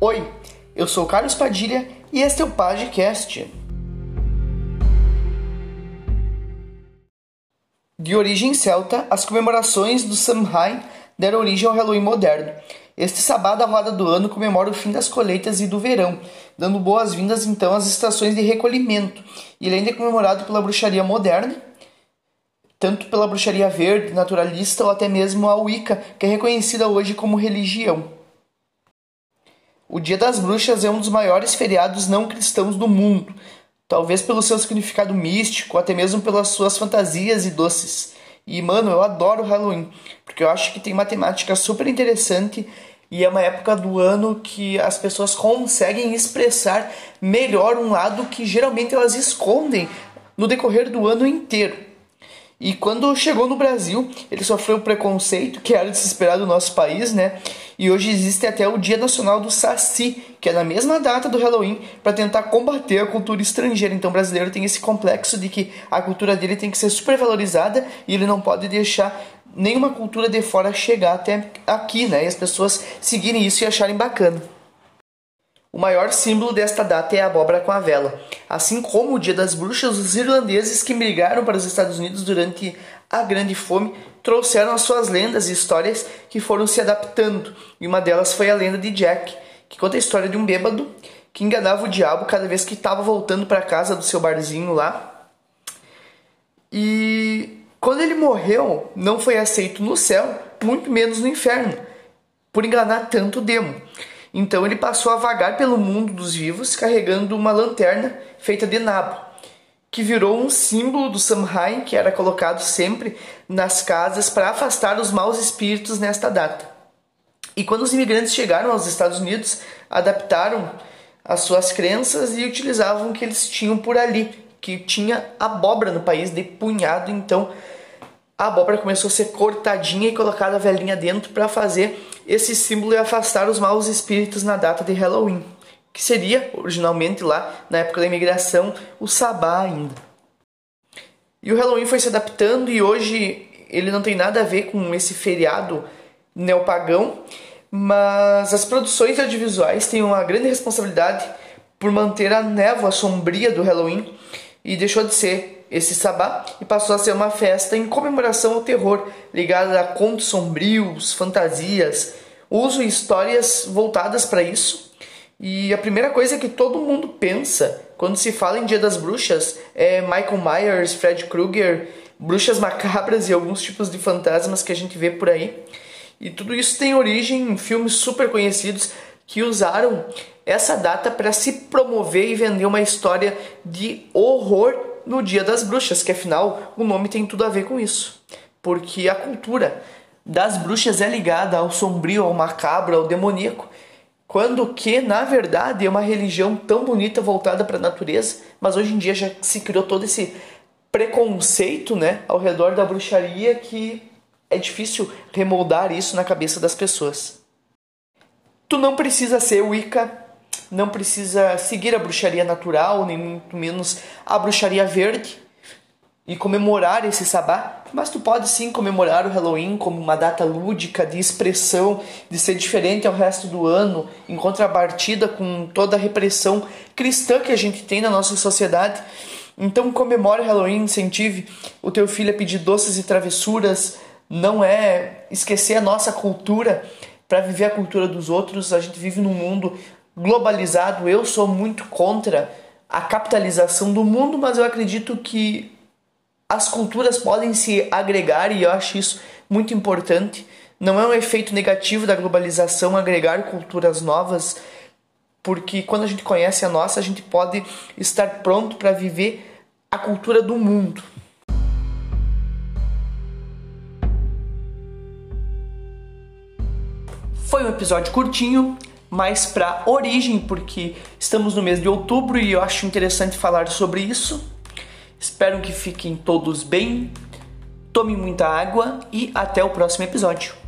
Oi, eu sou Carlos Padilha e este é o Pagecast. De origem celta, as comemorações do Samhain deram origem ao Halloween moderno. Este sabá da roda do ano comemora o fim das colheitas e do verão, dando boas-vindas então às estações de recolhimento. Ele ainda é comemorado pela bruxaria moderna, tanto pela bruxaria verde, naturalista ou até mesmo a Wicca, que é reconhecida hoje como religião. O Dia das Bruxas é um dos maiores feriados não cristãos do mundo, talvez pelo seu significado místico, até mesmo pelas suas fantasias e doces. E, mano, eu adoro Halloween, porque eu acho que tem uma temática super interessante e é uma época do ano que as pessoas conseguem expressar melhor um lado que geralmente elas escondem no decorrer do ano inteiro. E quando chegou no Brasil, ele sofreu preconceito, que era de se esperar do nosso país, né? E hoje existe até o Dia Nacional do Saci, que é na mesma data do Halloween, para tentar combater a cultura estrangeira. Então o brasileiro tem esse complexo de que a cultura dele tem que ser super valorizada e ele não pode deixar nenhuma cultura de fora chegar até aqui, né? E as pessoas seguirem isso e acharem bacana. O maior símbolo desta data é a abóbora com a vela. Assim como o Dia das Bruxas, os irlandeses que migraram para os Estados Unidos durante a Grande Fome trouxeram as suas lendas e histórias que foram se adaptando. E uma delas foi a lenda de Jack, que conta a história de um bêbado que enganava o diabo cada vez que estava voltando para casa do seu barzinho lá. E quando ele morreu, não foi aceito no céu, muito menos no inferno, por enganar tanto o demo. Então ele passou a vagar pelo mundo dos vivos carregando uma lanterna feita de nabo, que virou um símbolo do Samhain que era colocado sempre nas casas para afastar os maus espíritos nesta data. E quando os imigrantes chegaram aos Estados Unidos, adaptaram as suas crenças e utilizavam o que eles tinham por ali, que tinha abóbora no país de punhado, então a abóbora começou a ser cortadinha e colocada a velhinha dentro para fazer esse símbolo e afastar os maus espíritos na data de Halloween, que seria originalmente lá na época da imigração o sabá ainda. E o Halloween foi se adaptando e hoje ele não tem nada a ver com esse feriado neopagão, mas as produções audiovisuais têm uma grande responsabilidade por manter a névoa sombria do Halloween e deixou de ser esse sabá e passou a ser uma festa em comemoração ao terror, ligada a contos sombrios, fantasias, uso e histórias voltadas para isso. E a primeira coisa que todo mundo pensa quando se fala em Dia das Bruxas é Michael Myers, Fred Krueger, bruxas macabras e alguns tipos de fantasmas que a gente vê por aí. E tudo isso tem origem em filmes super conhecidos que usaram essa data para se promover e vender uma história de horror no Dia das Bruxas, que afinal o nome tem tudo a ver com isso. Porque a cultura das bruxas é ligada ao sombrio, ao macabro, ao demoníaco, quando que, na verdade, é uma religião tão bonita voltada para a natureza, mas hoje em dia já se criou todo esse preconceito, né, ao redor da bruxaria que é difícil remoldar isso na cabeça das pessoas. Tu não precisa ser Wicca não precisa seguir a bruxaria natural, nem muito menos a bruxaria verde e comemorar esse sabá, mas tu pode sim comemorar o Halloween como uma data lúdica de expressão, de ser diferente ao resto do ano, em contrapartida com toda a repressão cristã que a gente tem na nossa sociedade. Então comemore o Halloween, incentive o teu filho a pedir doces e travessuras, não é esquecer a nossa cultura para viver a cultura dos outros. A gente vive num mundo globalizado, eu sou muito contra a capitalização do mundo, mas eu acredito que as culturas podem se agregar e eu acho isso muito importante. Não é um efeito negativo da globalização agregar culturas novas, porque quando a gente conhece a nossa, a gente pode estar pronto para viver a cultura do mundo. Foi um episódio curtinho, mais para origem, porque estamos no mês de outubro e eu acho interessante falar sobre isso. Espero que fiquem todos bem, tomem muita água e até o próximo episódio.